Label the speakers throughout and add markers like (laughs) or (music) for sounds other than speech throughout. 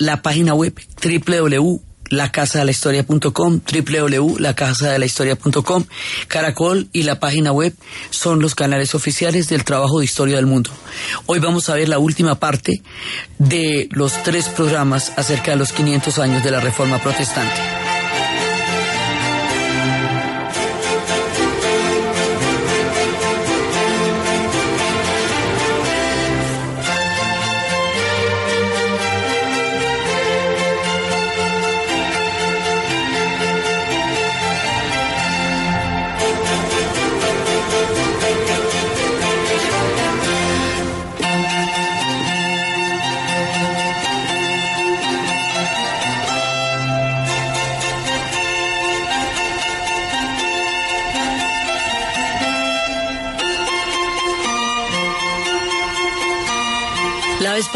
Speaker 1: la página web www lacasadelahistoria.com, www.lacasadelahistoria.com, Caracol y la página web son los canales oficiales del trabajo de historia del mundo. Hoy vamos a ver la última parte de los tres programas acerca de los 500 años de la Reforma Protestante.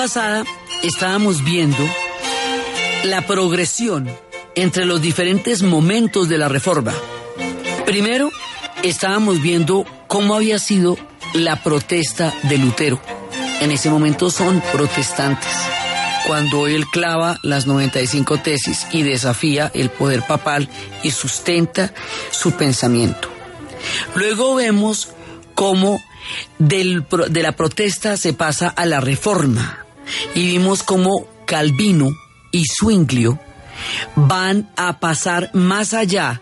Speaker 1: Pasada estábamos viendo la progresión entre los diferentes momentos de la reforma. Primero, estábamos viendo cómo había sido la protesta de Lutero. En ese momento son protestantes. Cuando él clava las 95 tesis y desafía el poder papal y sustenta su pensamiento. Luego vemos cómo de la protesta se pasa a la reforma y vimos cómo Calvino y Zwinglio van a pasar más allá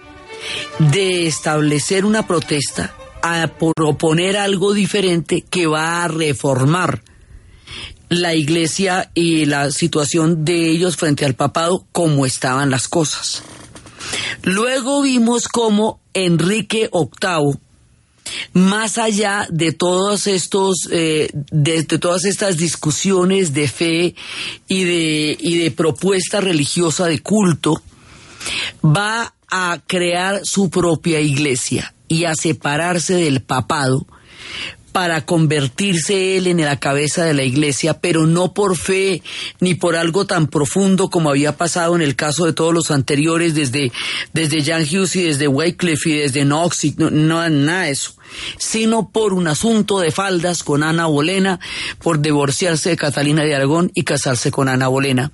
Speaker 1: de establecer una protesta a proponer algo diferente que va a reformar la iglesia y la situación de ellos frente al papado como estaban las cosas. Luego vimos cómo Enrique VIII más allá de todos estos, eh, todas estas discusiones de fe y de, y de propuesta religiosa de culto, va a crear su propia iglesia y a separarse del papado para convertirse él en la cabeza de la iglesia, pero no por fe ni por algo tan profundo como había pasado en el caso de todos los anteriores, desde, desde Jan Hughes y desde Wycliffe y desde Knox, y no, no nada de eso, sino por un asunto de faldas con Ana Bolena, por divorciarse de Catalina de Aragón y casarse con Ana Bolena.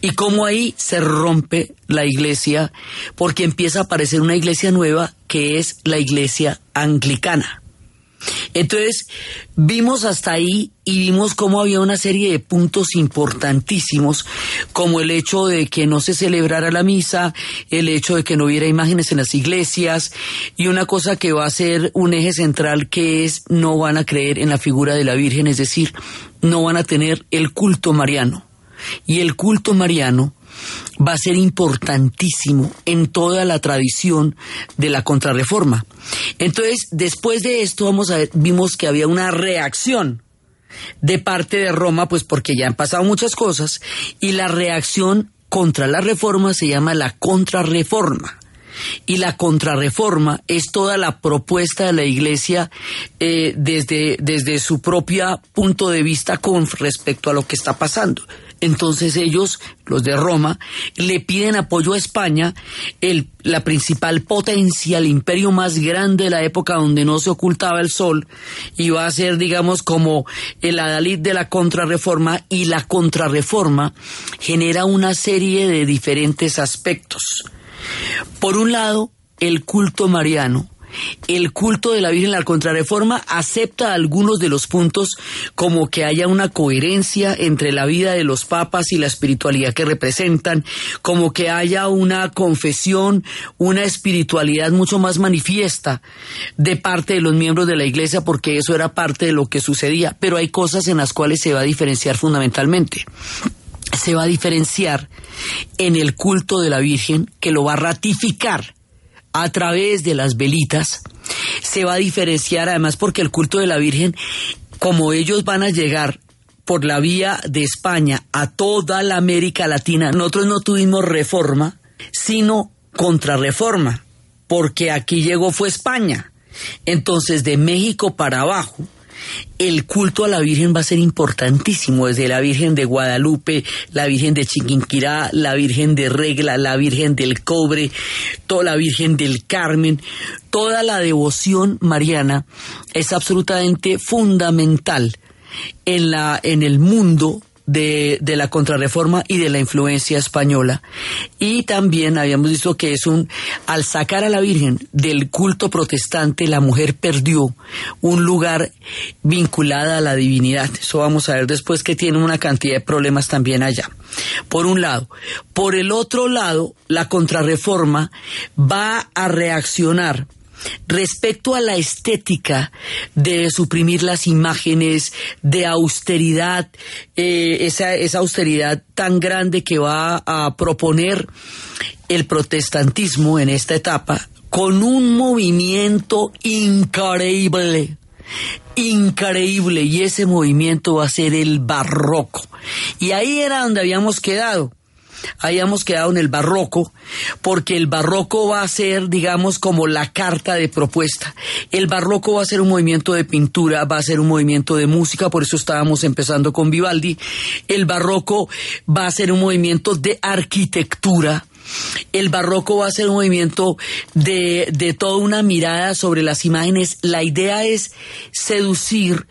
Speaker 1: Y cómo ahí se rompe la iglesia, porque empieza a aparecer una iglesia nueva que es la iglesia anglicana. Entonces, vimos hasta ahí y vimos cómo había una serie de puntos importantísimos, como el hecho de que no se celebrara la misa, el hecho de que no hubiera imágenes en las iglesias, y una cosa que va a ser un eje central que es no van a creer en la figura de la Virgen, es decir, no van a tener el culto mariano. Y el culto mariano va a ser importantísimo en toda la tradición de la contrarreforma. Entonces, después de esto, vamos a ver, vimos que había una reacción de parte de Roma, pues porque ya han pasado muchas cosas, y la reacción contra la reforma se llama la contrarreforma. Y la contrarreforma es toda la propuesta de la Iglesia eh, desde, desde su propio punto de vista con respecto a lo que está pasando. Entonces ellos, los de Roma, le piden apoyo a España, el, la principal potencia, el imperio más grande de la época donde no se ocultaba el sol, y va a ser, digamos, como el adalid de la contrarreforma, y la contrarreforma genera una serie de diferentes aspectos. Por un lado, el culto mariano, el culto de la Virgen la Contrarreforma acepta algunos de los puntos como que haya una coherencia entre la vida de los papas y la espiritualidad que representan, como que haya una confesión, una espiritualidad mucho más manifiesta de parte de los miembros de la Iglesia, porque eso era parte de lo que sucedía, pero hay cosas en las cuales se va a diferenciar fundamentalmente. Se va a diferenciar en el culto de la Virgen, que lo va a ratificar a través de las velitas, se va a diferenciar además porque el culto de la Virgen, como ellos van a llegar por la vía de España a toda la América Latina, nosotros no tuvimos reforma, sino contrarreforma, porque aquí llegó fue España. Entonces, de México para abajo, el culto a la Virgen va a ser importantísimo, desde la Virgen de Guadalupe, la Virgen de Chiquinquirá, la Virgen de Regla, la Virgen del Cobre, toda la Virgen del Carmen, toda la devoción mariana es absolutamente fundamental en la en el mundo de, de, la contrarreforma y de la influencia española. Y también habíamos visto que es un, al sacar a la Virgen del culto protestante, la mujer perdió un lugar vinculada a la divinidad. Eso vamos a ver después que tiene una cantidad de problemas también allá. Por un lado. Por el otro lado, la contrarreforma va a reaccionar respecto a la estética de suprimir las imágenes, de austeridad, eh, esa, esa austeridad tan grande que va a proponer el protestantismo en esta etapa, con un movimiento increíble increíble y ese movimiento va a ser el barroco. Y ahí era donde habíamos quedado hayamos quedado en el barroco, porque el barroco va a ser, digamos, como la carta de propuesta. El barroco va a ser un movimiento de pintura, va a ser un movimiento de música, por eso estábamos empezando con Vivaldi. El barroco va a ser un movimiento de arquitectura, el barroco va a ser un movimiento de, de, toda una mirada sobre las imágenes. La idea es seducir,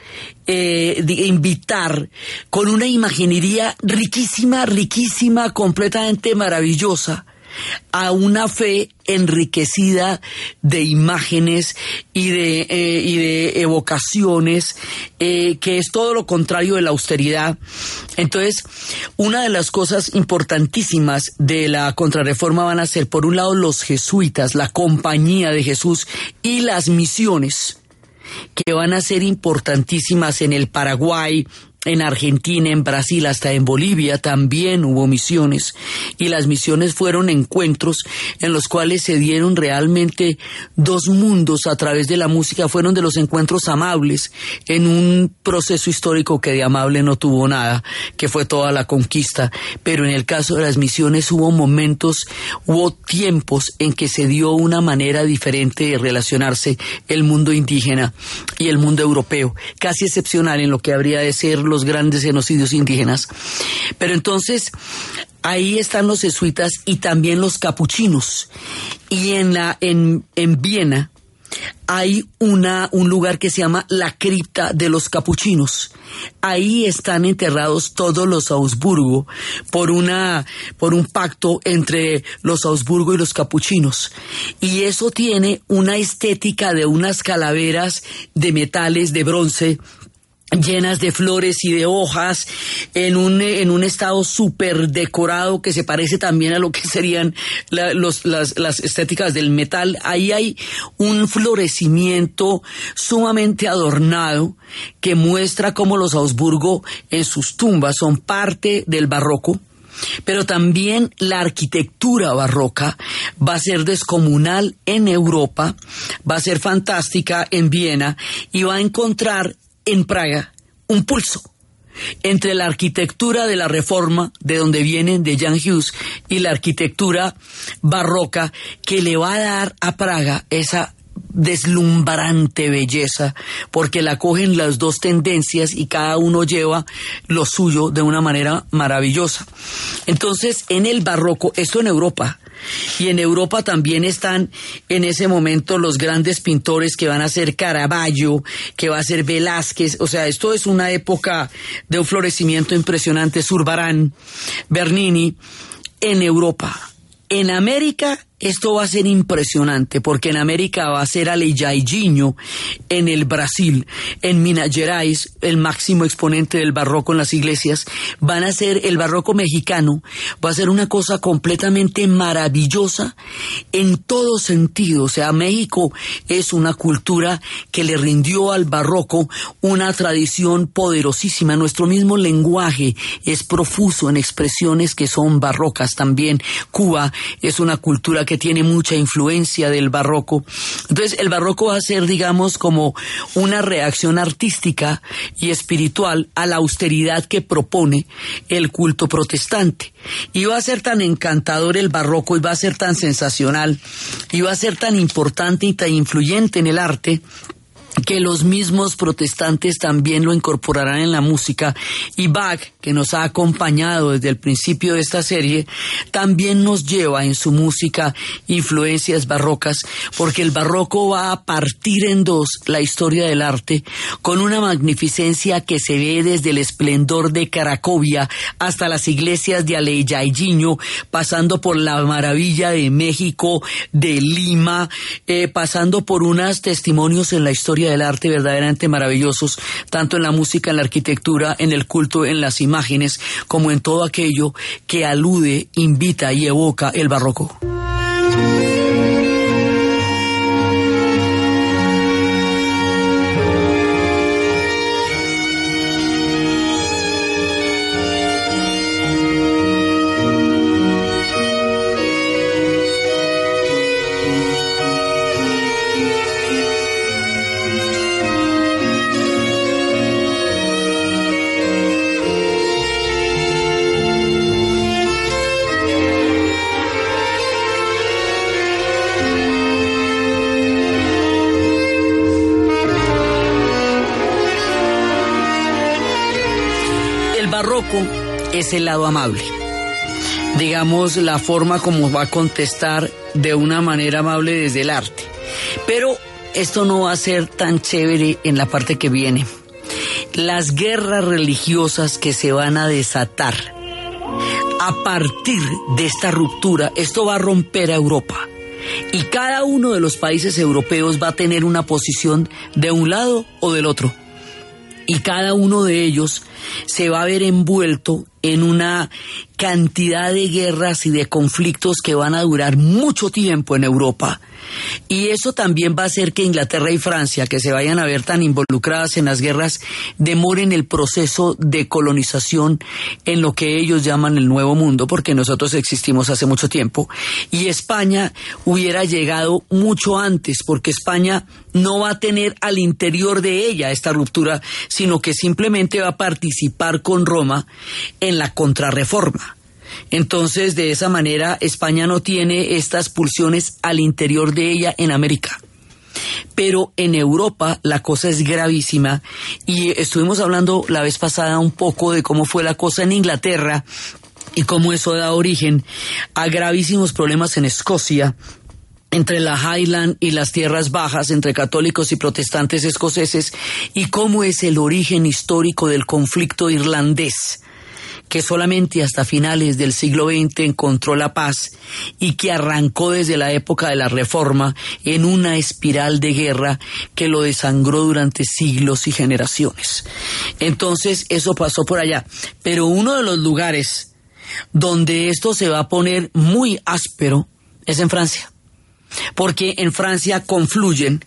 Speaker 1: eh, invitar con una imaginería riquísima, riquísima, completamente maravillosa a una fe enriquecida de imágenes y de, eh, evocaciones, eh, que es todo lo contrario de la austeridad. Entonces, una de las cosas importantísimas de la contrarreforma van a ser, por un lado, los jesuitas, la compañía de Jesús y las misiones que van a ser importantísimas en el Paraguay, en Argentina, en Brasil, hasta en Bolivia también hubo misiones. Y las misiones fueron encuentros en los cuales se dieron realmente dos mundos a través de la música, fueron de los encuentros amables en un proceso histórico que de amable no tuvo nada, que fue toda la conquista, pero en el caso de las misiones hubo momentos, hubo tiempos en que se dio una manera diferente de relacionarse el mundo indígena y el mundo europeo, casi excepcional en lo que habría de ser los grandes genocidios indígenas. Pero entonces, ahí están los jesuitas y también los capuchinos. Y en, la, en, en Viena, hay una, un lugar que se llama la cripta de los capuchinos. Ahí están enterrados todos los Augsburgo por una, por un pacto entre los Augsburgo y los capuchinos. Y eso tiene una estética de unas calaveras de metales, de bronce, llenas de flores y de hojas, en un, en un estado súper decorado que se parece también a lo que serían las, las estéticas del metal. Ahí hay un florecimiento sumamente adornado que muestra cómo los Augsburgo en sus tumbas son parte del barroco pero también la arquitectura barroca va a ser descomunal en Europa, va a ser fantástica en Viena y va a encontrar en Praga un pulso entre la arquitectura de la reforma, de donde vienen de Jan Hughes, y la arquitectura barroca que le va a dar a Praga esa deslumbrante belleza, porque la cogen las dos tendencias y cada uno lleva lo suyo de una manera maravillosa. Entonces, en el barroco, esto en Europa, y en Europa también están en ese momento los grandes pintores que van a ser Caravaggio, que va a ser Velázquez. O sea, esto es una época de un florecimiento impresionante. Zurbarán, Bernini, en Europa. En América esto va a ser impresionante porque en América va a ser Aleijadinho, en el Brasil, en Minas Gerais, el máximo exponente del barroco en las iglesias, van a ser el barroco mexicano, va a ser una cosa completamente maravillosa en todo sentido. O sea, México es una cultura que le rindió al barroco una tradición poderosísima. Nuestro mismo lenguaje es profuso en expresiones que son barrocas también. Cuba es una cultura que tiene mucha influencia del barroco. Entonces, el barroco va a ser, digamos, como una reacción artística y espiritual a la austeridad que propone el culto protestante. Y va a ser tan encantador el barroco y va a ser tan sensacional y va a ser tan importante y tan influyente en el arte que los mismos protestantes también lo incorporarán en la música. Y Bach, que nos ha acompañado desde el principio de esta serie, también nos lleva en su música influencias barrocas, porque el barroco va a partir en dos la historia del arte con una magnificencia que se ve desde el esplendor de Cracovia hasta las iglesias de Alejaillino, pasando por la maravilla de México, de Lima, eh, pasando por unos testimonios en la historia del arte verdaderamente maravillosos, tanto en la música, en la arquitectura, en el culto, en las imágenes, como en todo aquello que alude, invita y evoca el barroco. Es el lado amable. Digamos, la forma como va a contestar de una manera amable desde el arte. Pero esto no va a ser tan chévere en la parte que viene. Las guerras religiosas que se van a desatar a partir de esta ruptura, esto va a romper a Europa. Y cada uno de los países europeos va a tener una posición de un lado o del otro y cada uno de ellos se va a ver envuelto en una cantidad de guerras y de conflictos que van a durar mucho tiempo en Europa. Y eso también va a hacer que Inglaterra y Francia, que se vayan a ver tan involucradas en las guerras, demoren el proceso de colonización en lo que ellos llaman el Nuevo Mundo, porque nosotros existimos hace mucho tiempo. Y España hubiera llegado mucho antes, porque España no va a tener al interior de ella esta ruptura, sino que simplemente va a participar con Roma en la contrarreforma. Entonces, de esa manera, España no tiene estas pulsiones al interior de ella en América. Pero en Europa la cosa es gravísima y estuvimos hablando la vez pasada un poco de cómo fue la cosa en Inglaterra y cómo eso da origen a gravísimos problemas en Escocia, entre la Highland y las tierras bajas, entre católicos y protestantes escoceses, y cómo es el origen histórico del conflicto irlandés que solamente hasta finales del siglo XX encontró la paz y que arrancó desde la época de la Reforma en una espiral de guerra que lo desangró durante siglos y generaciones. Entonces, eso pasó por allá. Pero uno de los lugares donde esto se va a poner muy áspero es en Francia porque en Francia confluyen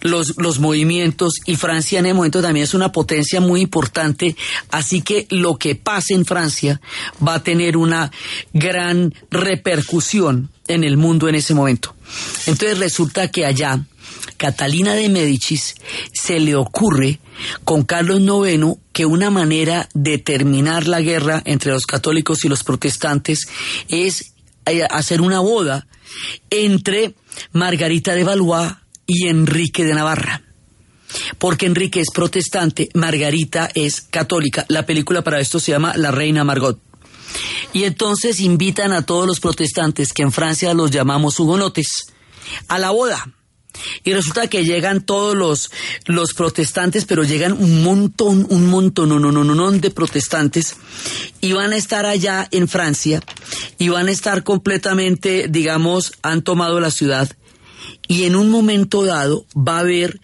Speaker 1: los, los movimientos y Francia en el momento también es una potencia muy importante, así que lo que pase en Francia va a tener una gran repercusión en el mundo en ese momento. Entonces resulta que allá Catalina de Médicis se le ocurre con Carlos IX que una manera de terminar la guerra entre los católicos y los protestantes es eh, hacer una boda entre Margarita de Valois y Enrique de Navarra. Porque Enrique es protestante, Margarita es católica. La película para esto se llama La Reina Margot. Y entonces invitan a todos los protestantes, que en Francia los llamamos hugonotes, a la boda. Y resulta que llegan todos los, los protestantes, pero llegan un montón, un montón, no, no, no, no, de protestantes, y van a estar allá en Francia, y van a estar completamente, digamos, han tomado la ciudad, y en un momento dado va a haber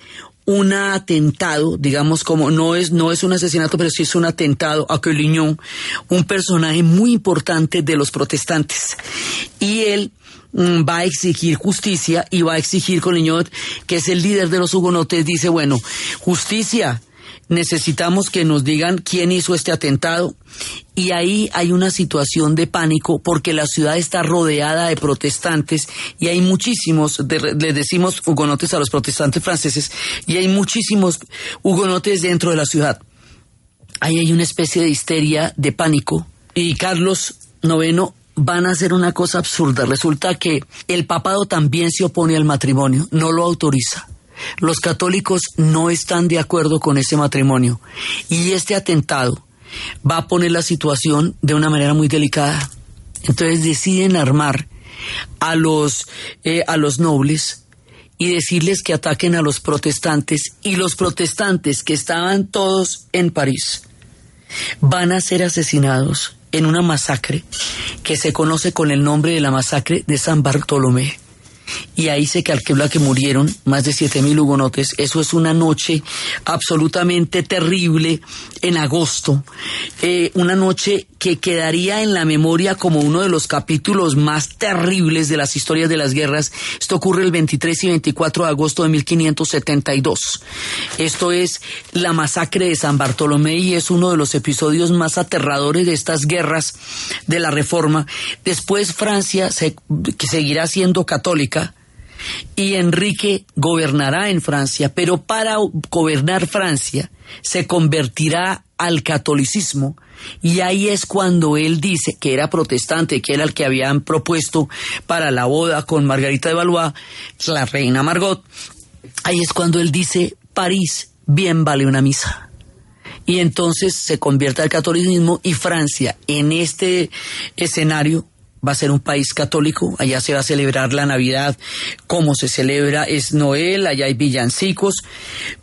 Speaker 1: un atentado, digamos como no es no es un asesinato, pero sí es un atentado a Colignon, un personaje muy importante de los protestantes. Y él va a exigir justicia y va a exigir Coliñot, que es el líder de los hugonotes, dice, bueno, justicia, necesitamos que nos digan quién hizo este atentado y ahí hay una situación de pánico porque la ciudad está rodeada de protestantes y hay muchísimos, le decimos hugonotes a los protestantes franceses, y hay muchísimos hugonotes dentro de la ciudad. Ahí hay una especie de histeria, de pánico, y Carlos IX van a hacer una cosa absurda. Resulta que el papado también se opone al matrimonio, no lo autoriza. Los católicos no están de acuerdo con ese matrimonio. Y este atentado va a poner la situación de una manera muy delicada. Entonces deciden armar a los, eh, a los nobles y decirles que ataquen a los protestantes y los protestantes que estaban todos en París van a ser asesinados en una masacre que se conoce con el nombre de la masacre de San Bartolomé y ahí se calcula que murieron más de 7.000 hugonotes. Eso es una noche absolutamente terrible en agosto, eh, una noche que quedaría en la memoria como uno de los capítulos más terribles de las historias de las guerras. Esto ocurre el 23 y 24 de agosto de 1572. Esto es la masacre de San Bartolomé y es uno de los episodios más aterradores de estas guerras de la Reforma. Después Francia, seguirá siendo católica, y Enrique gobernará en Francia, pero para gobernar Francia se convertirá al catolicismo y ahí es cuando él dice que era protestante, que era el que habían propuesto para la boda con Margarita de Valois, la reina Margot. Ahí es cuando él dice, París bien vale una misa. Y entonces se convierte al catolicismo y Francia en este escenario va a ser un país católico, allá se va a celebrar la Navidad como se celebra, es Noel, allá hay villancicos,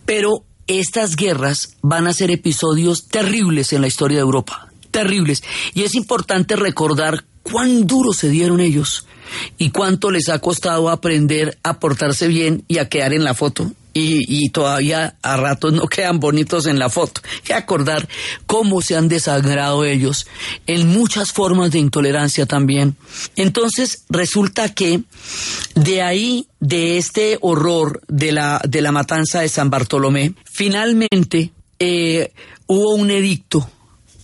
Speaker 1: pero estas guerras van a ser episodios terribles en la historia de Europa, terribles. Y es importante recordar cuán duro se dieron ellos y cuánto les ha costado aprender a portarse bien y a quedar en la foto y, todavía a ratos no (laughs) quedan bonitos en la foto. Y acordar cómo se han desagrado ellos en muchas formas de intolerancia también. Entonces resulta que de ahí, de este horror de la, de la matanza de San Bartolomé, finalmente eh, hubo un edicto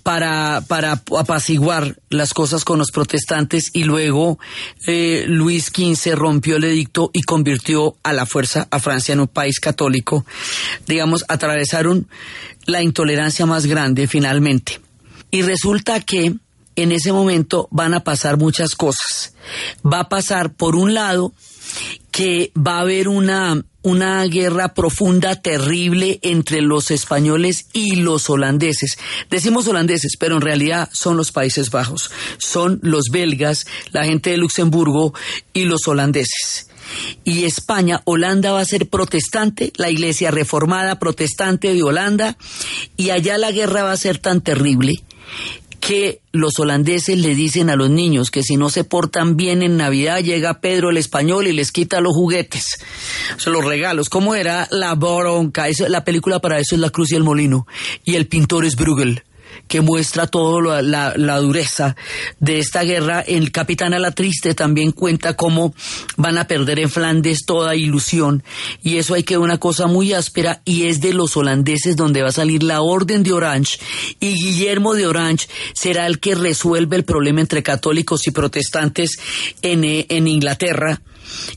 Speaker 1: para, para apaciguar las cosas con los protestantes y luego eh, Luis XV rompió el edicto y convirtió a la fuerza a Francia en un país católico. Digamos, atravesaron la intolerancia más grande finalmente. Y resulta que en ese momento van a pasar muchas cosas. Va a pasar, por un lado, que va a haber una una guerra profunda, terrible entre los españoles y los holandeses. Decimos holandeses, pero en realidad son los Países Bajos, son los belgas, la gente de Luxemburgo y los holandeses. Y España, Holanda va a ser protestante, la iglesia reformada protestante de Holanda, y allá la guerra va a ser tan terrible que los holandeses le dicen a los niños que si no se portan bien en Navidad llega Pedro el español y les quita los juguetes, los regalos. ¿Cómo era la bronca? la película para eso es La Cruz y el Molino y el pintor es Bruegel que muestra toda la, dureza de esta guerra. El Capitán a la Triste también cuenta cómo van a perder en Flandes toda ilusión. Y eso hay que una cosa muy áspera y es de los holandeses donde va a salir la Orden de Orange. Y Guillermo de Orange será el que resuelve el problema entre católicos y protestantes en, eh, en Inglaterra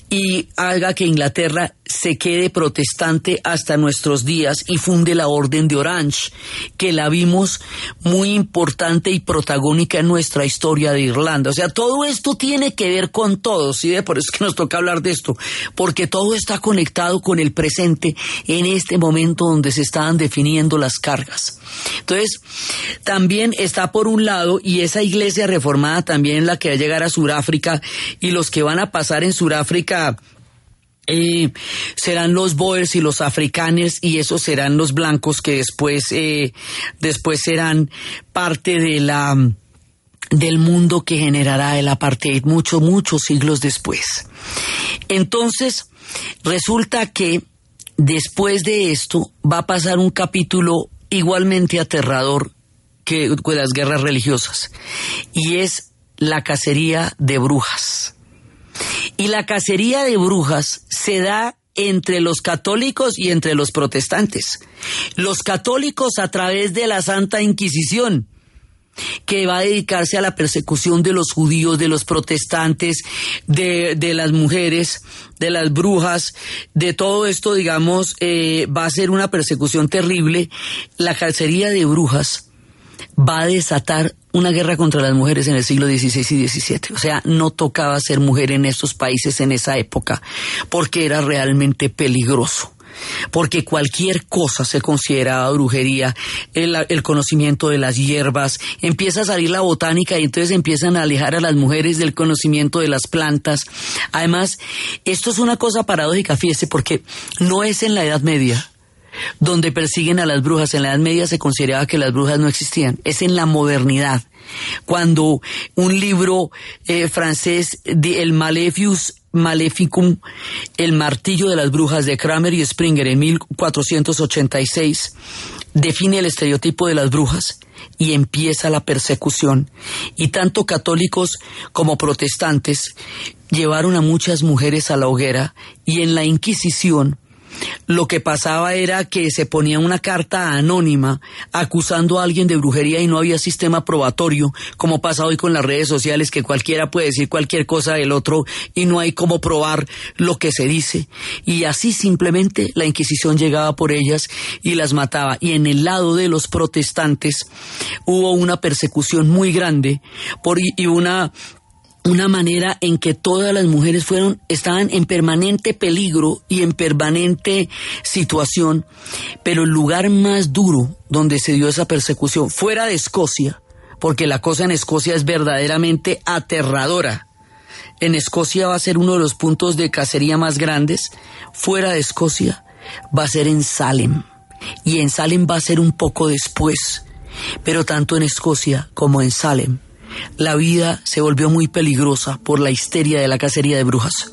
Speaker 1: y haga que Inglaterra se quede protestante hasta nuestros días y funde la Orden de Orange, que la vimos muy importante y protagónica en nuestra historia de Irlanda. O sea, todo esto tiene que ver con todo, ¿sí? Por eso es que nos toca hablar de esto, porque todo está conectado con el presente en este momento donde se están definiendo las cargas. Entonces, también está por un lado, y esa iglesia reformada también la que va a llegar a Sudáfrica, y los que van a pasar en Sudáfrica eh, serán los boers y los africanes y esos serán los blancos que después eh, después serán parte de la del mundo que generará el apartheid muchos muchos siglos después. Entonces resulta que después de esto va a pasar un capítulo igualmente aterrador que las guerras religiosas y es la cacería de brujas y la cacería de brujas se da entre los católicos y entre los protestantes. Los católicos a través de la Santa Inquisición que va a dedicarse a la persecución de los judíos, de los protestantes, de, de las mujeres, de las brujas, de todo esto, digamos, eh, va a ser una persecución terrible. La calcería de brujas va a desatar una guerra contra las mujeres en el siglo XVI y XVII. O sea, no tocaba ser mujer en estos países en esa época, porque era realmente peligroso porque cualquier cosa se consideraba brujería, el, conocimiento de las hierbas, empieza a salir la botánica y entonces empiezan a alejar a las mujeres del conocimiento de las plantas. Además, esto es una cosa paradójica, fíjese, porque no es en la Edad Media donde persiguen a las brujas. En la Edad Media se consideraba que las brujas no existían. Es en la modernidad. Cuando un libro eh, francés, de El Malefius Maleficum, El martillo de las brujas de Kramer y Springer en 1486, define el estereotipo de las brujas y empieza la persecución. Y tanto católicos como protestantes llevaron a muchas mujeres a la hoguera y en la Inquisición lo que pasaba era que se ponía una carta anónima acusando a alguien de brujería y no había sistema probatorio, como pasa hoy con las redes sociales, que cualquiera puede decir cualquier cosa del otro y no hay cómo probar lo que se dice. Y así simplemente la Inquisición llegaba por ellas y las mataba. Y en el lado de los protestantes hubo una persecución muy grande por, y una una manera en que todas las mujeres fueron, estaban en permanente peligro y en permanente situación, pero el lugar más duro donde se dio esa persecución, fuera de Escocia, porque la cosa en Escocia es verdaderamente aterradora. En Escocia va a ser uno de los puntos de cacería más grandes, fuera de Escocia va a ser en Salem, y en Salem va a ser un poco después, pero tanto en Escocia como en Salem la vida se volvió muy peligrosa por la histeria de la cacería de brujas.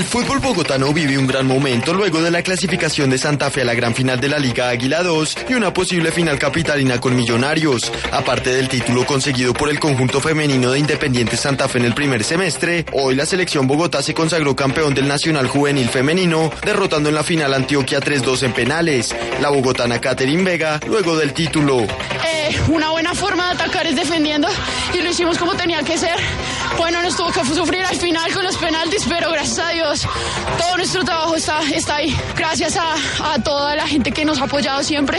Speaker 2: El fútbol bogotano vive un gran momento luego de la clasificación de Santa Fe a la gran final de la Liga Águila 2 y una posible final capitalina con Millonarios. Aparte del título conseguido por el conjunto femenino de Independiente Santa Fe en el primer semestre, hoy la selección Bogotá se consagró campeón del Nacional Juvenil Femenino, derrotando en la final Antioquia 3-2 en penales. La bogotana Catherine Vega, luego del título.
Speaker 3: Eh, una buena forma de atacar es defendiendo y lo hicimos como tenía que ser. Bueno, nos tuvo que sufrir al final con los penaltis, pero gracias a Dios todo nuestro trabajo está, está ahí. Gracias a, toda la gente que nos ha apoyado siempre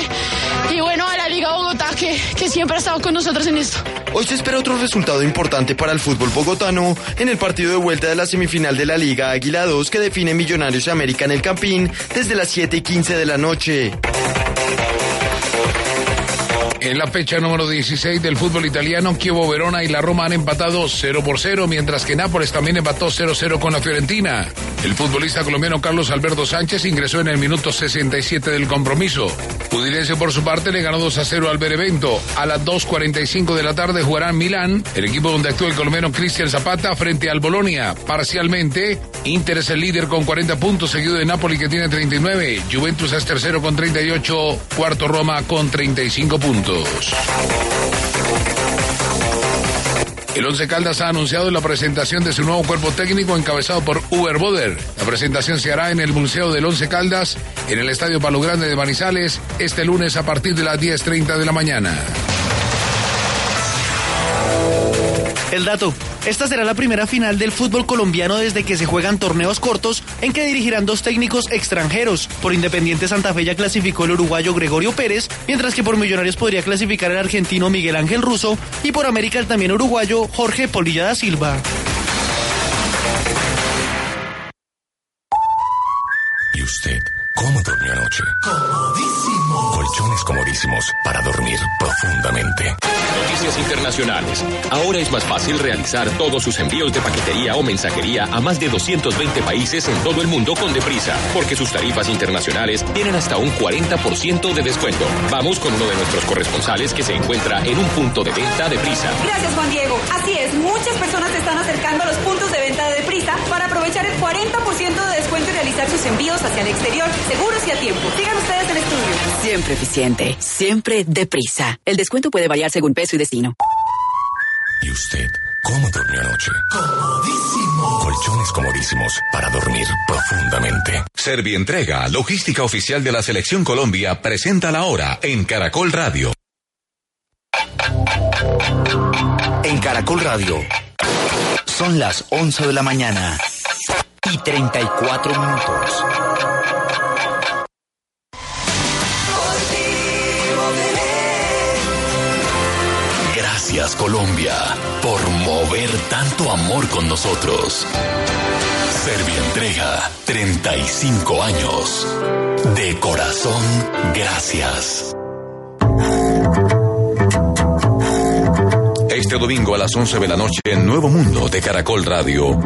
Speaker 3: y bueno, a la Liga Bogotá que, que siempre ha estado con nosotros en esto.
Speaker 2: Hoy se espera otro resultado importante para el fútbol bogotano en el partido de vuelta de la semifinal de la Liga Águila 2 que define Millonarios América en el Campín desde las 7 y 15 de la noche.
Speaker 4: En la fecha número 16 del fútbol italiano, Chievo Verona y la Roma han empatado 0 por 0, mientras que Nápoles también empató 0-0 con la Fiorentina. El futbolista colombiano Carlos Alberto Sánchez ingresó en el minuto 67 del compromiso. Udinese por su parte le ganó 2 a 0 al Benevento. A las 2.45 de la tarde jugarán Milán, el equipo donde actúa el colombiano Cristian Zapata frente al Bolonia. Parcialmente, Inter es el líder con 40 puntos, seguido de Napoli que tiene 39. Juventus es tercero con 38, cuarto Roma con 35 puntos. El Once Caldas ha anunciado la presentación de su nuevo cuerpo técnico encabezado por Uber Boder. La presentación se hará en el Museo del Once Caldas, en el Estadio Palo Grande de Manizales, este lunes a partir de las 10.30 de la mañana.
Speaker 5: El dato. Esta será la primera final del fútbol colombiano desde que se juegan torneos cortos en que dirigirán dos técnicos extranjeros. Por Independiente Santa Fe ya clasificó el uruguayo Gregorio Pérez, mientras que por Millonarios podría clasificar el argentino Miguel Ángel Russo y por América el también uruguayo Jorge Polilla da Silva.
Speaker 6: ¿Y usted cómo durmió anoche? Comodísimo. Colchones comodísimos para dormir profundamente.
Speaker 7: Noticias internacionales. Ahora es más fácil realizar todos sus envíos de paquetería o mensajería a más de 220 países en todo el mundo con Deprisa, porque sus tarifas internacionales tienen hasta un 40% de descuento. Vamos con uno de nuestros corresponsales que se encuentra en un punto de venta Deprisa.
Speaker 8: Gracias, Juan Diego. Así es, muchas personas se están acercando a los puntos de venta de para aprovechar el 40% de descuento y realizar sus envíos hacia el exterior seguros y a tiempo. Sigan ustedes en estudio.
Speaker 9: Siempre eficiente, siempre deprisa. El descuento puede variar según peso y destino.
Speaker 6: ¿Y usted cómo durmió anoche? Comodísimo. Colchones comodísimos para dormir profundamente.
Speaker 10: Servientrega, logística oficial de la Selección Colombia, presenta la hora en Caracol Radio.
Speaker 11: En Caracol Radio. Son las 11 de la mañana y 34 minutos.
Speaker 6: Gracias Colombia por mover tanto amor con nosotros. Servientrega, 35 años. De corazón, gracias.
Speaker 10: Este domingo a las 11 de la noche en Nuevo Mundo de Caracol Radio.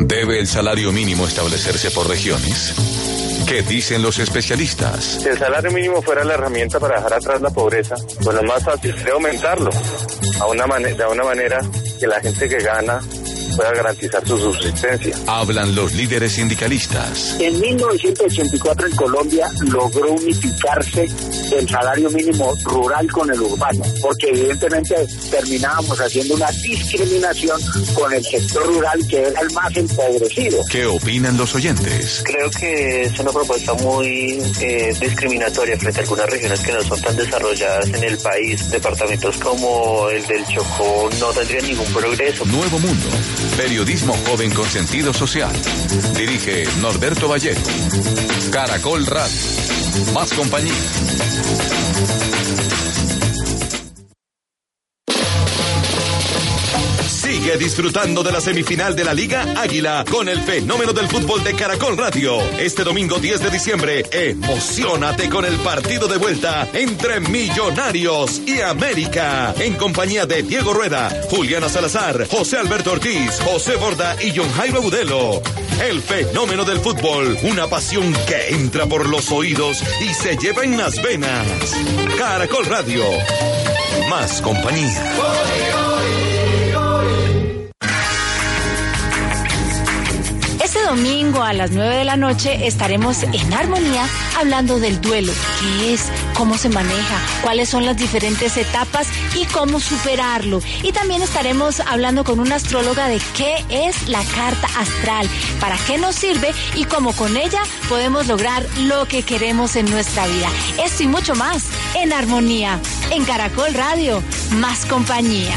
Speaker 10: ¿Debe el salario mínimo establecerse por regiones? ¿Qué dicen los especialistas?
Speaker 12: Si el salario mínimo fuera la herramienta para dejar atrás la pobreza, pues lo más fácil sería aumentarlo a de una manera que la gente que gana pueda garantizar su subsistencia.
Speaker 10: Hablan los líderes sindicalistas.
Speaker 13: En 1984 en Colombia logró unificarse el salario mínimo rural con el urbano, porque evidentemente terminábamos haciendo una discriminación con el sector rural que era el más empobrecido.
Speaker 10: ¿Qué opinan los oyentes?
Speaker 14: Creo que es una propuesta muy eh, discriminatoria frente a algunas regiones que no son tan desarrolladas en el país. Departamentos como el del Chocó no tendrían ningún progreso.
Speaker 10: Nuevo Mundo Periodismo joven con sentido social. Dirige Norberto Vallejo. Caracol Radio. Más compañía. Disfrutando de la semifinal de la Liga Águila con el fenómeno del fútbol de Caracol Radio. Este domingo 10 de diciembre, emocionate con el partido de vuelta entre Millonarios y América. En compañía de Diego Rueda, Juliana Salazar, José Alberto Ortiz, José Borda y John Jairo Budelo. El fenómeno del fútbol, una pasión que entra por los oídos y se lleva en las venas. Caracol Radio. Más compañía.
Speaker 15: Domingo a las 9 de la noche estaremos en armonía hablando del duelo, qué es, cómo se maneja, cuáles son las diferentes etapas y cómo superarlo. Y también estaremos hablando con una astróloga de qué es la carta astral, para qué nos sirve y cómo con ella podemos lograr lo que queremos en nuestra vida. Esto y mucho más en armonía, en Caracol Radio, más compañía.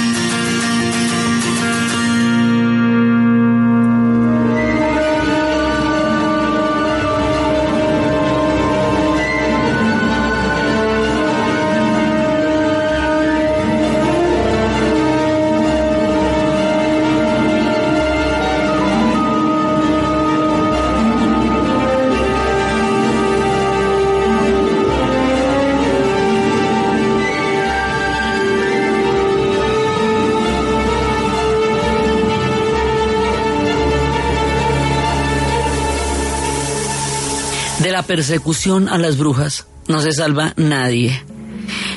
Speaker 1: Persecución a las brujas no se salva nadie.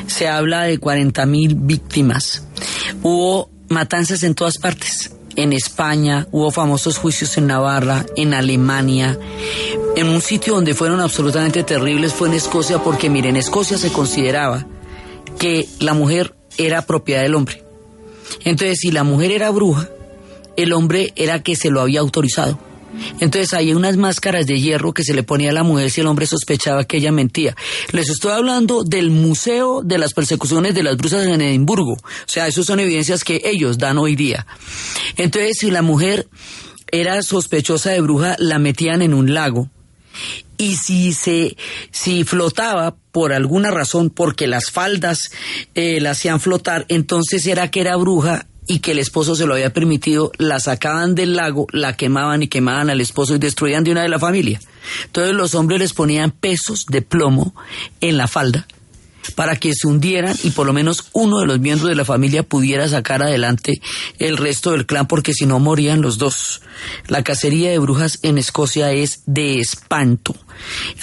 Speaker 1: Se habla de 40 mil víctimas. Hubo matanzas en todas partes. En España, hubo famosos juicios en Navarra, en Alemania. En un sitio donde fueron absolutamente terribles fue en Escocia, porque miren, en Escocia se consideraba que la mujer era propiedad del hombre. Entonces, si la mujer era bruja, el hombre era que se lo había autorizado. Entonces hay unas máscaras de hierro que se le ponía a la mujer si el hombre sospechaba que ella mentía. Les estoy hablando del Museo de las Persecuciones de las Brujas en Edimburgo. O sea, esas son evidencias que ellos dan hoy día. Entonces, si la mujer era sospechosa de bruja, la metían en un lago. Y si se, si flotaba por alguna razón, porque las faldas eh, la hacían flotar, entonces era que era bruja y que el esposo se lo había permitido, la sacaban del lago, la quemaban y quemaban al esposo y destruían de una de la familia. Entonces los hombres les ponían pesos de plomo en la falda para que se hundieran y por lo menos uno de los miembros de la familia pudiera sacar adelante el resto del clan porque si no morían los dos. La cacería de brujas en Escocia es de espanto.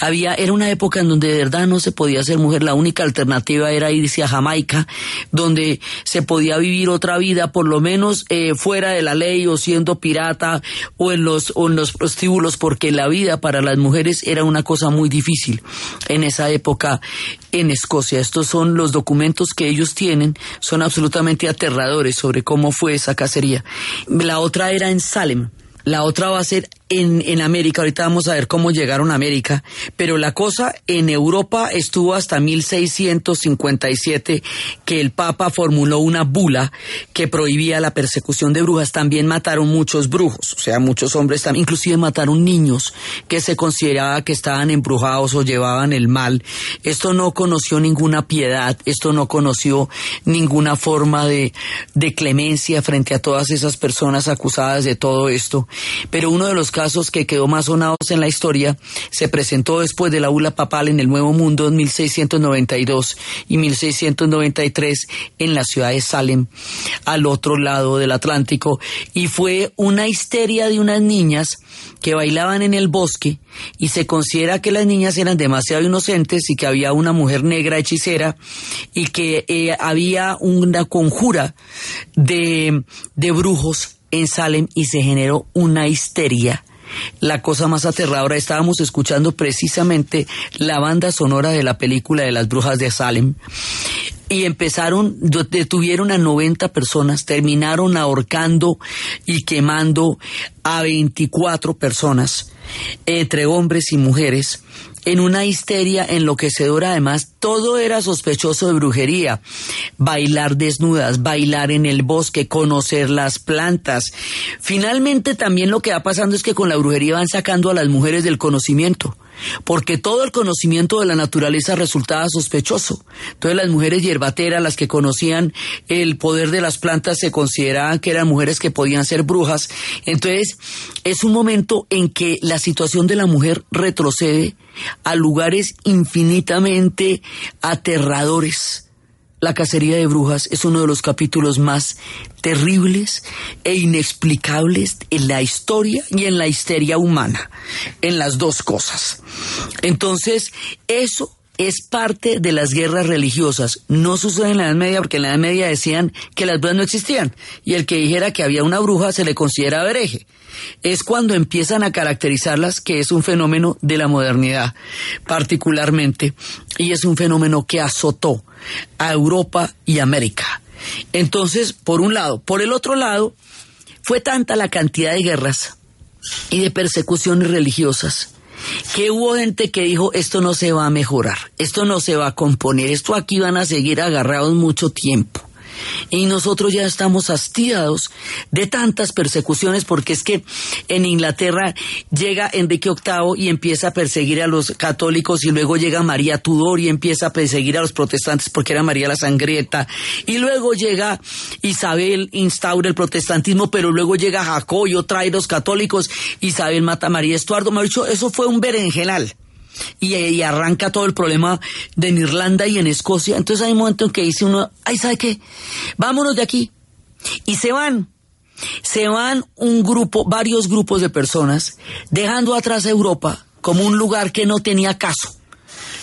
Speaker 1: Había, era una época en donde de verdad no se podía ser mujer, la única alternativa era irse a Jamaica, donde se podía vivir otra vida, por lo menos eh, fuera de la ley o siendo pirata o en los, o en los prostíbulos, porque la vida para las mujeres era una cosa muy difícil en esa época en Escocia. Estos son los documentos que ellos tienen, son absolutamente aterradores sobre cómo fue esa cacería. La otra era en Salem. La otra va a ser en, América, ahorita vamos a ver cómo llegaron a América, pero la cosa en Europa estuvo hasta 1657 que el Papa formuló una bula que prohibía la persecución de brujas. También mataron muchos brujos, o sea, muchos hombres, también, inclusive mataron niños que se consideraba que estaban embrujados o llevaban el mal. Esto no conoció ninguna piedad, esto no conoció ninguna forma de, de clemencia frente a todas esas personas acusadas de todo esto. Pero uno de los casos que quedó más sonados en la historia se presentó después de la bula papal en el Nuevo Mundo en 1692 y 1693 en la ciudad de Salem, al otro lado del Atlántico, y fue una histeria de unas niñas que bailaban en el bosque y se considera que las niñas eran demasiado inocentes y que había una mujer negra hechicera y que eh, había una conjura de, de brujos en Salem y se generó una histeria la cosa más aterradora. Estábamos escuchando precisamente la banda sonora de la película de las brujas de Salem y empezaron, detuvieron a 90 personas, terminaron ahorcando y quemando a 24 personas, entre hombres y mujeres en una histeria enloquecedora. Además, todo era sospechoso de brujería. Bailar desnudas, bailar en el bosque, conocer las plantas. Finalmente, también lo que va pasando es que con la brujería van sacando a las mujeres del conocimiento porque todo el conocimiento de la naturaleza resultaba sospechoso. Entonces las mujeres hierbateras, las que conocían el poder de las plantas, se consideraban que eran mujeres que podían ser brujas. Entonces es un momento en que la situación de la mujer retrocede a lugares infinitamente aterradores la cacería de brujas es uno de los capítulos más terribles e inexplicables en la historia y en la histeria humana, en las dos cosas. Entonces, eso es parte de las guerras religiosas. No sucede en la Edad Media porque en la Edad Media decían que las brujas no existían y el que dijera que había una bruja se le considera hereje. Es cuando empiezan a caracterizarlas que es un fenómeno de la modernidad particularmente y es un fenómeno que azotó a Europa y América. Entonces, por un lado. Por el otro lado, fue tanta la cantidad de guerras y de persecuciones religiosas que hubo gente que dijo esto no se va a mejorar, esto no se va a componer, esto aquí van a seguir agarrados mucho tiempo. Y nosotros ya estamos hastiados de tantas persecuciones porque es que en Inglaterra llega Enrique VIII y empieza a perseguir a los católicos y luego llega María Tudor y empieza a perseguir a los protestantes porque era María la Sangrieta y luego llega Isabel, instaura el protestantismo, pero luego llega Jacoyo, trae los católicos, Isabel mata a María Estuardo, dicho, eso fue un berenjenal y, arranca todo el problema de en Irlanda y en Escocia. Entonces hay un momento en que dice uno, ay, ¿sabe qué? Vámonos de aquí. Y se van. Se van un grupo, varios grupos de personas, dejando atrás Europa como un lugar que no tenía caso,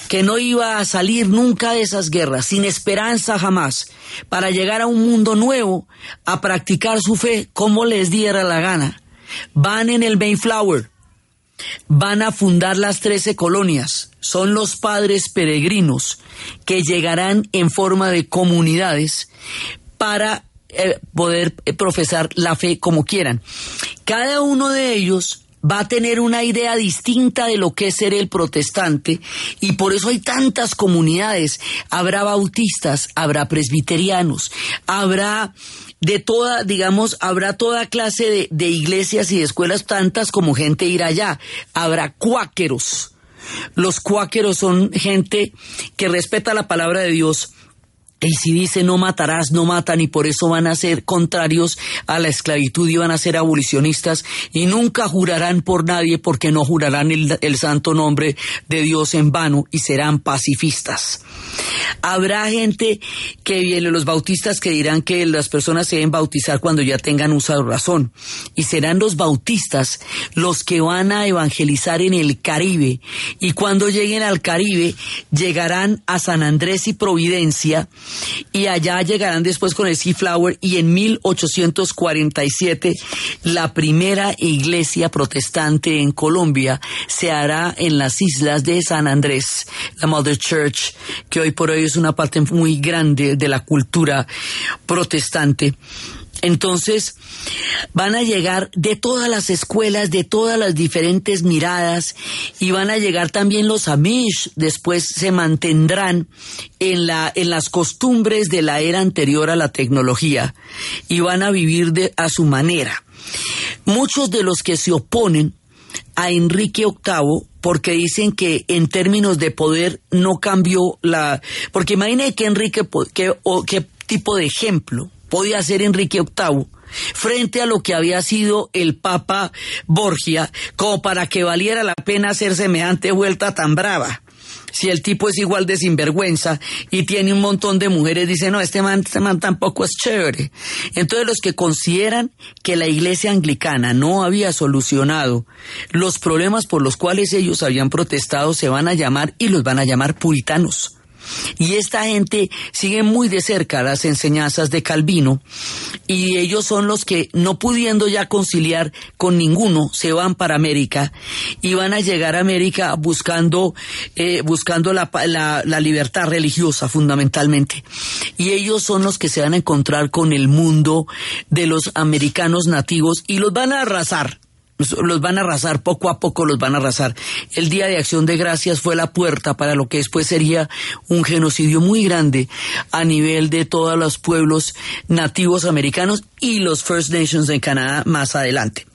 Speaker 1: que no iba a salir nunca de esas guerras, sin esperanza jamás, para llegar a un mundo nuevo, a practicar su fe como les diera la gana. Van en el Mayflower, van a fundar las trece colonias, son los padres peregrinos que llegarán en forma de comunidades para eh, poder eh, profesar la fe como quieran. Cada uno de ellos va a tener una idea distinta de lo que es ser el protestante y por eso hay tantas comunidades. Habrá bautistas, habrá presbiterianos, habrá de toda, digamos, habrá toda clase de, de iglesias y de escuelas, tantas como gente ir allá. Habrá cuáqueros. Los cuáqueros son gente que respeta la palabra de Dios, y si dice no matarás, no matan y por eso van a ser contrarios a la esclavitud y van a ser abolicionistas y nunca jurarán por nadie porque no jurarán el, el, santo nombre de Dios en vano y serán pacifistas. Habrá gente que viene, los bautistas que dirán que las personas se deben bautizar cuando ya tengan uso razón y serán los bautistas los que van a evangelizar en el Caribe y cuando lleguen al Caribe llegarán a San Andrés y Providencia y allá llegarán después con el Seaflower y en 1847 la primera iglesia protestante en Colombia se hará en las islas de San Andrés, la Mother Church, que hoy por hoy es una parte muy grande de la cultura protestante. Entonces, van a llegar de todas las escuelas, de todas las diferentes miradas, y van a llegar también los Amish, después se mantendrán en, la, en las costumbres de la era anterior a la tecnología, y van a vivir de, a su manera. Muchos de los que se oponen a Enrique VIII porque dicen que en términos de poder no cambió la... Porque imagínense que Enrique, qué tipo de ejemplo podía ser Enrique VIII frente a lo que había sido el Papa Borgia, como para que valiera la pena hacer semejante vuelta tan brava. Si el tipo es igual de sinvergüenza y tiene un montón de mujeres, dicen, no, este man, este man tampoco es chévere. Entonces los que consideran que la iglesia anglicana no había solucionado los problemas por los cuales ellos habían protestado se van a llamar y los van a llamar puritanos. Y esta gente sigue muy de cerca las enseñanzas de Calvino y ellos son los que, no pudiendo ya conciliar con ninguno, se van para América y van a llegar a América buscando, eh, buscando la, la, la libertad religiosa fundamentalmente. Y ellos son los que se van a encontrar con el mundo de los americanos nativos y los van a arrasar los, van a arrasar, poco a poco los van a arrasar. El Día de Acción de Gracias fue la puerta para lo que después sería un genocidio muy grande a nivel de todos los pueblos nativos americanos y los First Nations de Canadá más adelante.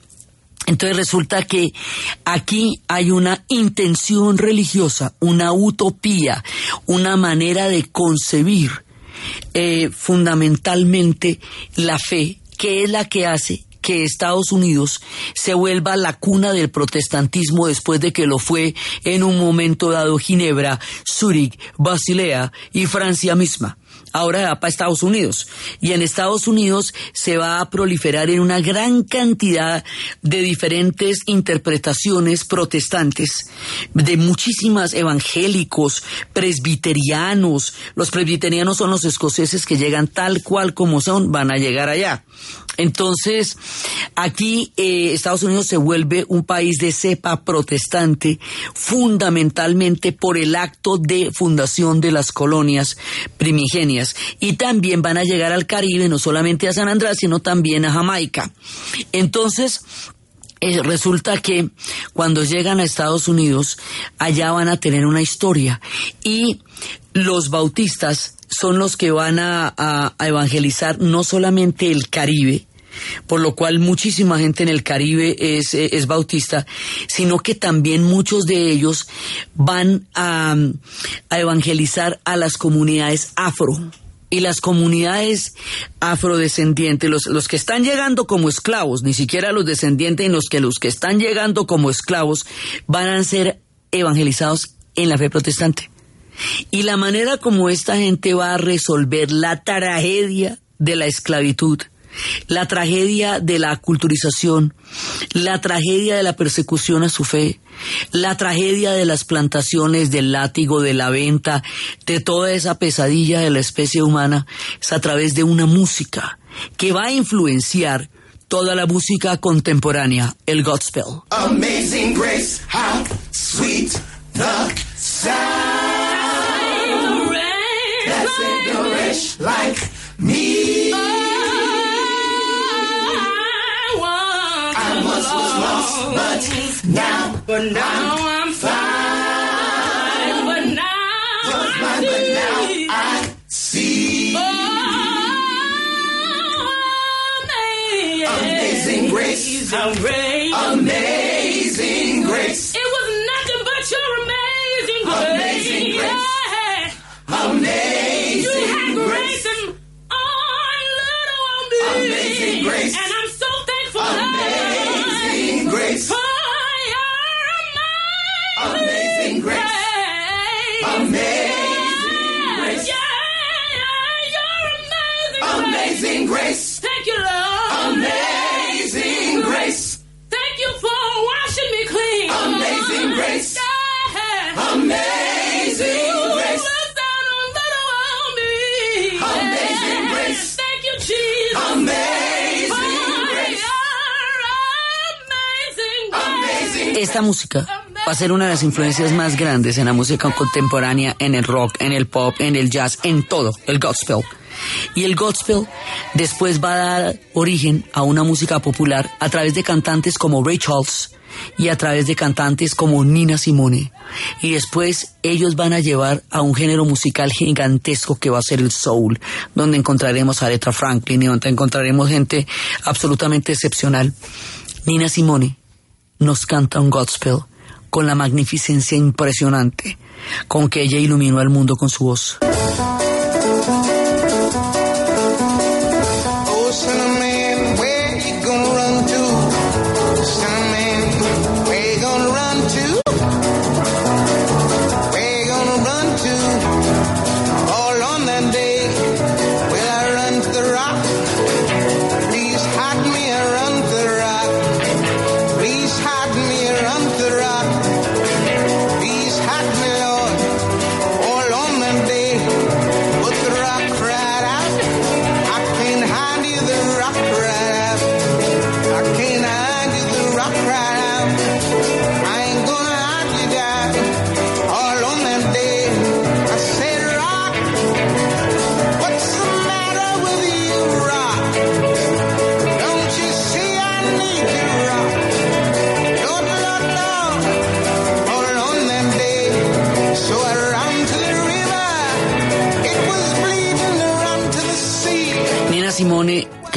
Speaker 1: Entonces resulta que aquí hay una intención religiosa, una utopía, una manera de concebir eh, fundamentalmente la fe, que es la que hace que Estados Unidos se vuelva la cuna del protestantismo después de que lo fue en un momento dado Ginebra, Zúrich, Basilea y Francia misma ahora va para Estados Unidos. Y en Estados Unidos se va a proliferar en una gran cantidad de diferentes interpretaciones protestantes, de muchísimas evangélicos, presbiterianos. Los presbiterianos son los escoceses que llegan tal cual como son, van a llegar allá. Entonces, aquí eh, Estados Unidos se vuelve un país de cepa protestante fundamentalmente por el acto de fundación de las colonias primigenias. Y también van a llegar al Caribe, no solamente a San Andrés, sino también a Jamaica. Entonces, eh, resulta que cuando llegan a Estados Unidos, allá van a tener una historia. Y los bautistas son los que van a, evangelizar no solamente el Caribe, por lo cual muchísima gente en el Caribe es, es, bautista, sino que también muchos de ellos van a, evangelizar a las comunidades afro y las comunidades afrodescendientes, los, los que están llegando como esclavos, ni siquiera los descendientes, en los que los que están llegando como esclavos van a ser evangelizados en la fe protestante. Y la manera como esta gente va a resolver la tragedia de la esclavitud la tragedia de la culturización, la tragedia de la persecución a su fe, la tragedia de las plantaciones, del látigo, de la venta, de toda esa pesadilla de la especie humana, es a través de una música que va a influenciar toda la música contemporánea, el gospel.
Speaker 16: Amazing grace, how sweet the sound that saved a wretch like but now, but now I'm fine. But now, was blind, but now I see. Oh, amazing grace, amazing grace.
Speaker 17: It was nothing but your amazing grace.
Speaker 16: Amazing grace.
Speaker 17: Yeah.
Speaker 16: Amazing
Speaker 17: You had
Speaker 16: grace.
Speaker 17: grace and on little on me.
Speaker 16: Amazing grace.
Speaker 17: And I'm
Speaker 16: Amazing grace.
Speaker 17: Thank you, Lord.
Speaker 16: Amazing grace.
Speaker 17: Thank you for washing me clean.
Speaker 16: Amazing grace. Amazing grace. Amazing grace.
Speaker 17: Thank you, Jesus.
Speaker 16: Grace.
Speaker 17: amazing grace.
Speaker 1: Esta música va a ser una de las influencias más grandes en la música contemporánea, en el rock, en el pop, en el jazz, en todo, el gospel. Y el gospel después va a dar origen a una música popular a través de cantantes como Ray Charles y a través de cantantes como Nina Simone. Y después ellos van a llevar a un género musical gigantesco que va a ser el soul, donde encontraremos a Aretha Franklin y donde encontraremos gente absolutamente excepcional. Nina Simone nos canta un gospel con la magnificencia impresionante con que ella iluminó al mundo con su voz.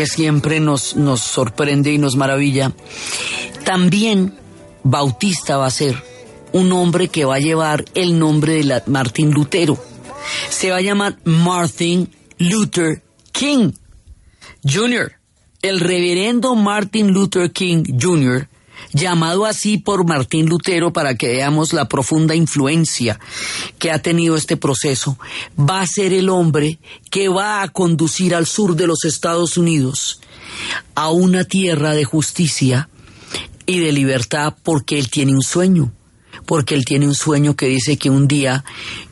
Speaker 1: Siempre nos, nos sorprende y nos maravilla, también Bautista va a ser un hombre que va a llevar el nombre de la- Martín Lutero. Se va a llamar Martin Luther King Jr., el reverendo Martin Luther King Jr., llamado así por Martín Lutero para que veamos la profunda influencia que ha tenido este proceso, va a ser el hombre que va a conducir al sur de los Estados Unidos a una tierra de justicia y de libertad porque él tiene un sueño, porque él tiene un sueño que dice que un día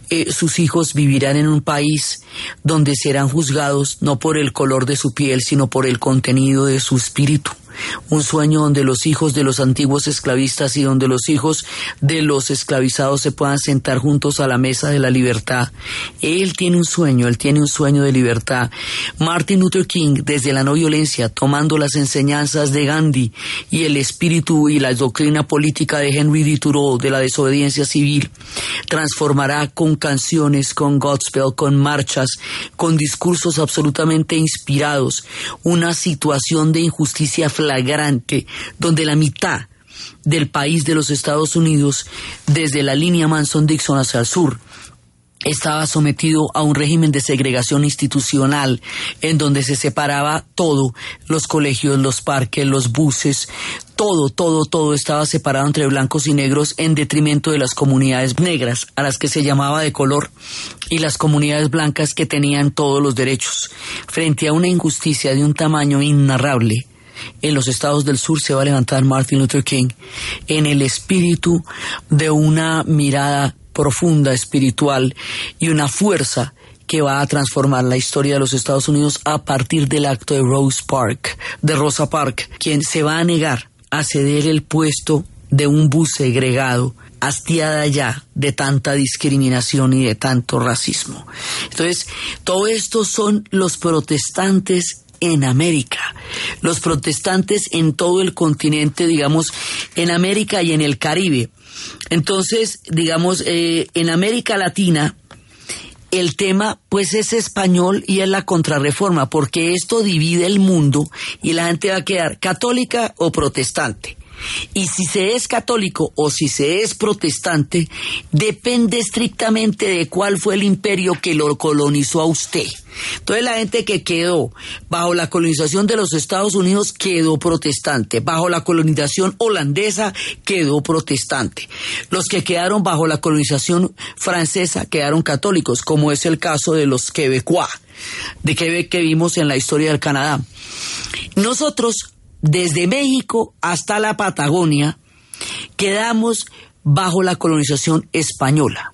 Speaker 1: eh, sus hijos vivirán en un país donde serán juzgados no por el color de su piel, sino por el contenido de su espíritu. Un sueño donde los hijos de los antiguos esclavistas y donde los hijos de los esclavizados se puedan sentar juntos a la mesa de la libertad. Él tiene un sueño, él tiene un sueño de libertad. Martin Luther King, desde la no violencia, tomando las enseñanzas de Gandhi y el espíritu y la doctrina política de Henry D. Thoreau de la desobediencia civil, transformará con canciones, con gospel, con marchas, con discursos absolutamente inspirados, una situación de injusticia flagrante donde la mitad del país de los Estados Unidos, desde la línea Manson-Dixon hacia el sur, estaba sometido a un régimen de segregación institucional en donde se separaba todo, los colegios, los parques, los buses, todo, todo, todo estaba separado entre blancos y negros en detrimento de las comunidades negras, a las que se llamaba de color, y las comunidades blancas que tenían todos los derechos. Frente a una injusticia de un tamaño inarrable, en los estados del sur se va a levantar Martin Luther King en el espíritu de una mirada profunda, espiritual y una fuerza que va a transformar la historia de los Estados Unidos a partir del acto de Rose Park, de Rosa Park, quien se va a negar a ceder el puesto de un bus segregado, hastiada ya de tanta discriminación y de tanto racismo. Entonces, todo esto son los protestantes en América, los protestantes en todo el continente, digamos, en América y en el Caribe. Entonces, digamos, eh, en América Latina, el tema pues es español y es la contrarreforma, porque esto divide el mundo y la gente va a quedar católica o protestante. Y si se es católico o si se es protestante, depende estrictamente de cuál fue el imperio que lo colonizó a usted. Entonces la gente que quedó bajo la colonización de los Estados Unidos quedó protestante, bajo la colonización holandesa quedó protestante. Los que quedaron bajo la colonización francesa quedaron católicos, como es el caso de los quebecois, de Quebec que vimos en la historia del Canadá. Nosotros, desde México hasta la Patagonia, quedamos bajo la colonización española.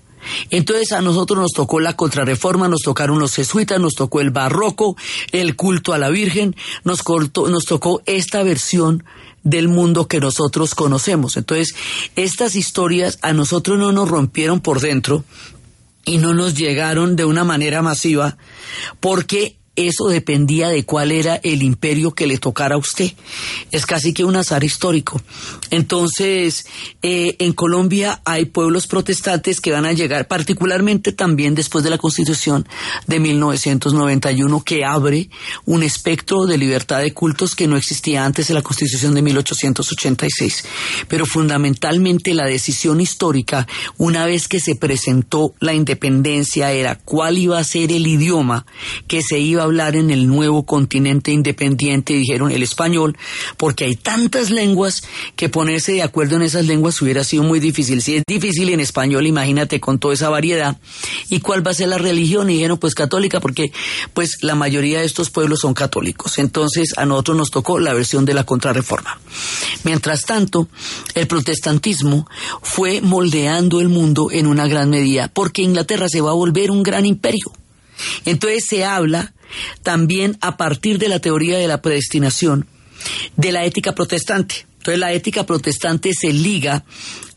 Speaker 1: Entonces a nosotros nos tocó la contrarreforma, nos tocaron los jesuitas, nos tocó el barroco, el culto a la Virgen, nos, nos tocó esta versión del mundo que nosotros conocemos. Entonces, estas historias a nosotros no nos rompieron por dentro y no nos llegaron de una manera masiva porque eso dependía de cuál era el imperio que le tocara a usted. Es casi que un azar histórico. Entonces, eh, en Colombia hay pueblos protestantes que van a llegar, particularmente también después de la Constitución de 1991, que abre un espectro de libertad de cultos que no existía antes de la Constitución de 1886. Pero fundamentalmente la decisión histórica, una vez que se presentó la independencia, era cuál iba a ser el idioma que se iba hablar en el nuevo continente independiente, dijeron el español, porque hay tantas lenguas que ponerse de acuerdo en esas lenguas hubiera sido muy difícil. Si es difícil en español, imagínate con toda esa variedad. ¿Y cuál va a ser la religión? Y dijeron, pues católica, porque pues la mayoría de estos pueblos son católicos. Entonces a nosotros nos tocó la versión de la contrarreforma. Mientras tanto, el protestantismo fue moldeando el mundo en una gran medida, porque Inglaterra se va a volver un gran imperio. Entonces se habla también a partir de la teoría de la predestinación de la ética protestante. Entonces la ética protestante se liga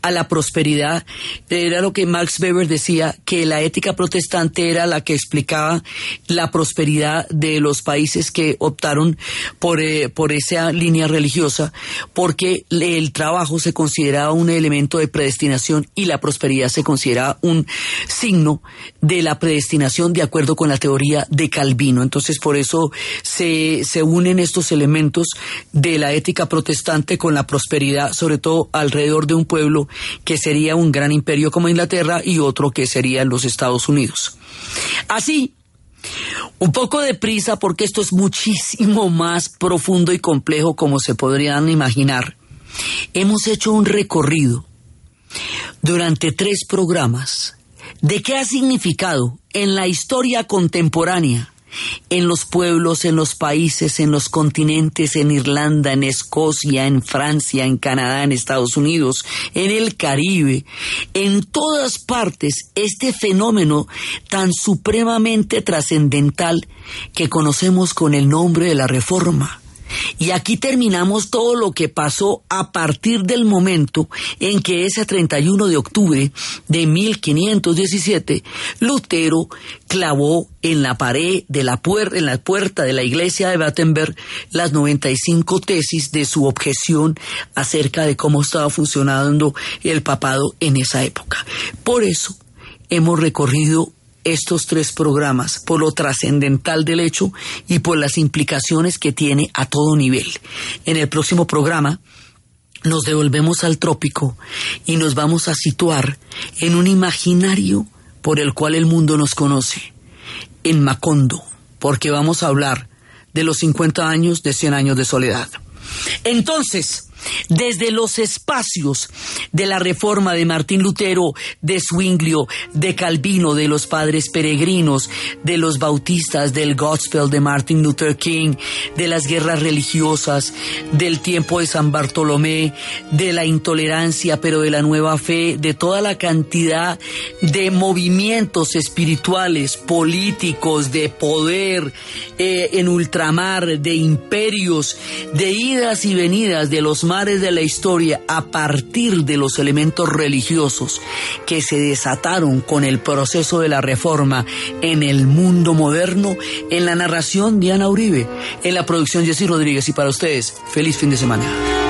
Speaker 1: a la prosperidad. Era lo que Max Weber decía, que la ética protestante era la que explicaba la prosperidad de los países que optaron por, eh, por esa línea religiosa, porque el trabajo se consideraba un elemento de predestinación y la prosperidad se consideraba un signo de la predestinación de acuerdo con la teoría de Calvino. Entonces, por eso se, se unen estos elementos de la ética protestante con la prosperidad, sobre todo alrededor de un pueblo que sería un gran imperio como Inglaterra y otro que serían los Estados Unidos. Así, un poco de prisa porque esto es muchísimo más profundo y complejo como se podrían imaginar. Hemos hecho un recorrido durante tres programas de qué ha significado en la historia contemporánea, en los pueblos, en los países, en los continentes, en Irlanda, en Escocia, en Francia, en Canadá, en Estados Unidos, en el Caribe, en todas partes, este fenómeno tan supremamente trascendental que conocemos con el nombre de la Reforma. Y aquí terminamos todo lo que pasó a partir del momento en que ese 31 de octubre de 1517 Lutero clavó en la pared de la puerta, en la puerta de la iglesia de Battenberg las 95 tesis de su objeción acerca de cómo estaba funcionando el papado en esa época. Por eso hemos recorrido estos tres programas, por lo trascendental del hecho y por las implicaciones que tiene a todo nivel. En el próximo programa nos devolvemos al trópico y nos vamos a situar en un imaginario por el cual el mundo nos conoce, en Macondo, porque vamos a hablar de los 50 años de 100 años de soledad. Entonces, desde los espacios de la reforma de Martín Lutero, de Zwinglio, de Calvino, de los padres peregrinos, de los bautistas, del gospel de Martin Luther King, de las guerras religiosas, del tiempo de San Bartolomé, de la intolerancia, pero de la nueva fe, de toda la cantidad de movimientos espirituales, políticos, de poder eh, en ultramar, de imperios, de idas y venidas de los de la historia a partir de los elementos religiosos que se desataron con el proceso de la reforma en el mundo moderno, en la narración Diana Uribe, en la producción Jessy Rodríguez. Y para ustedes, feliz fin de semana.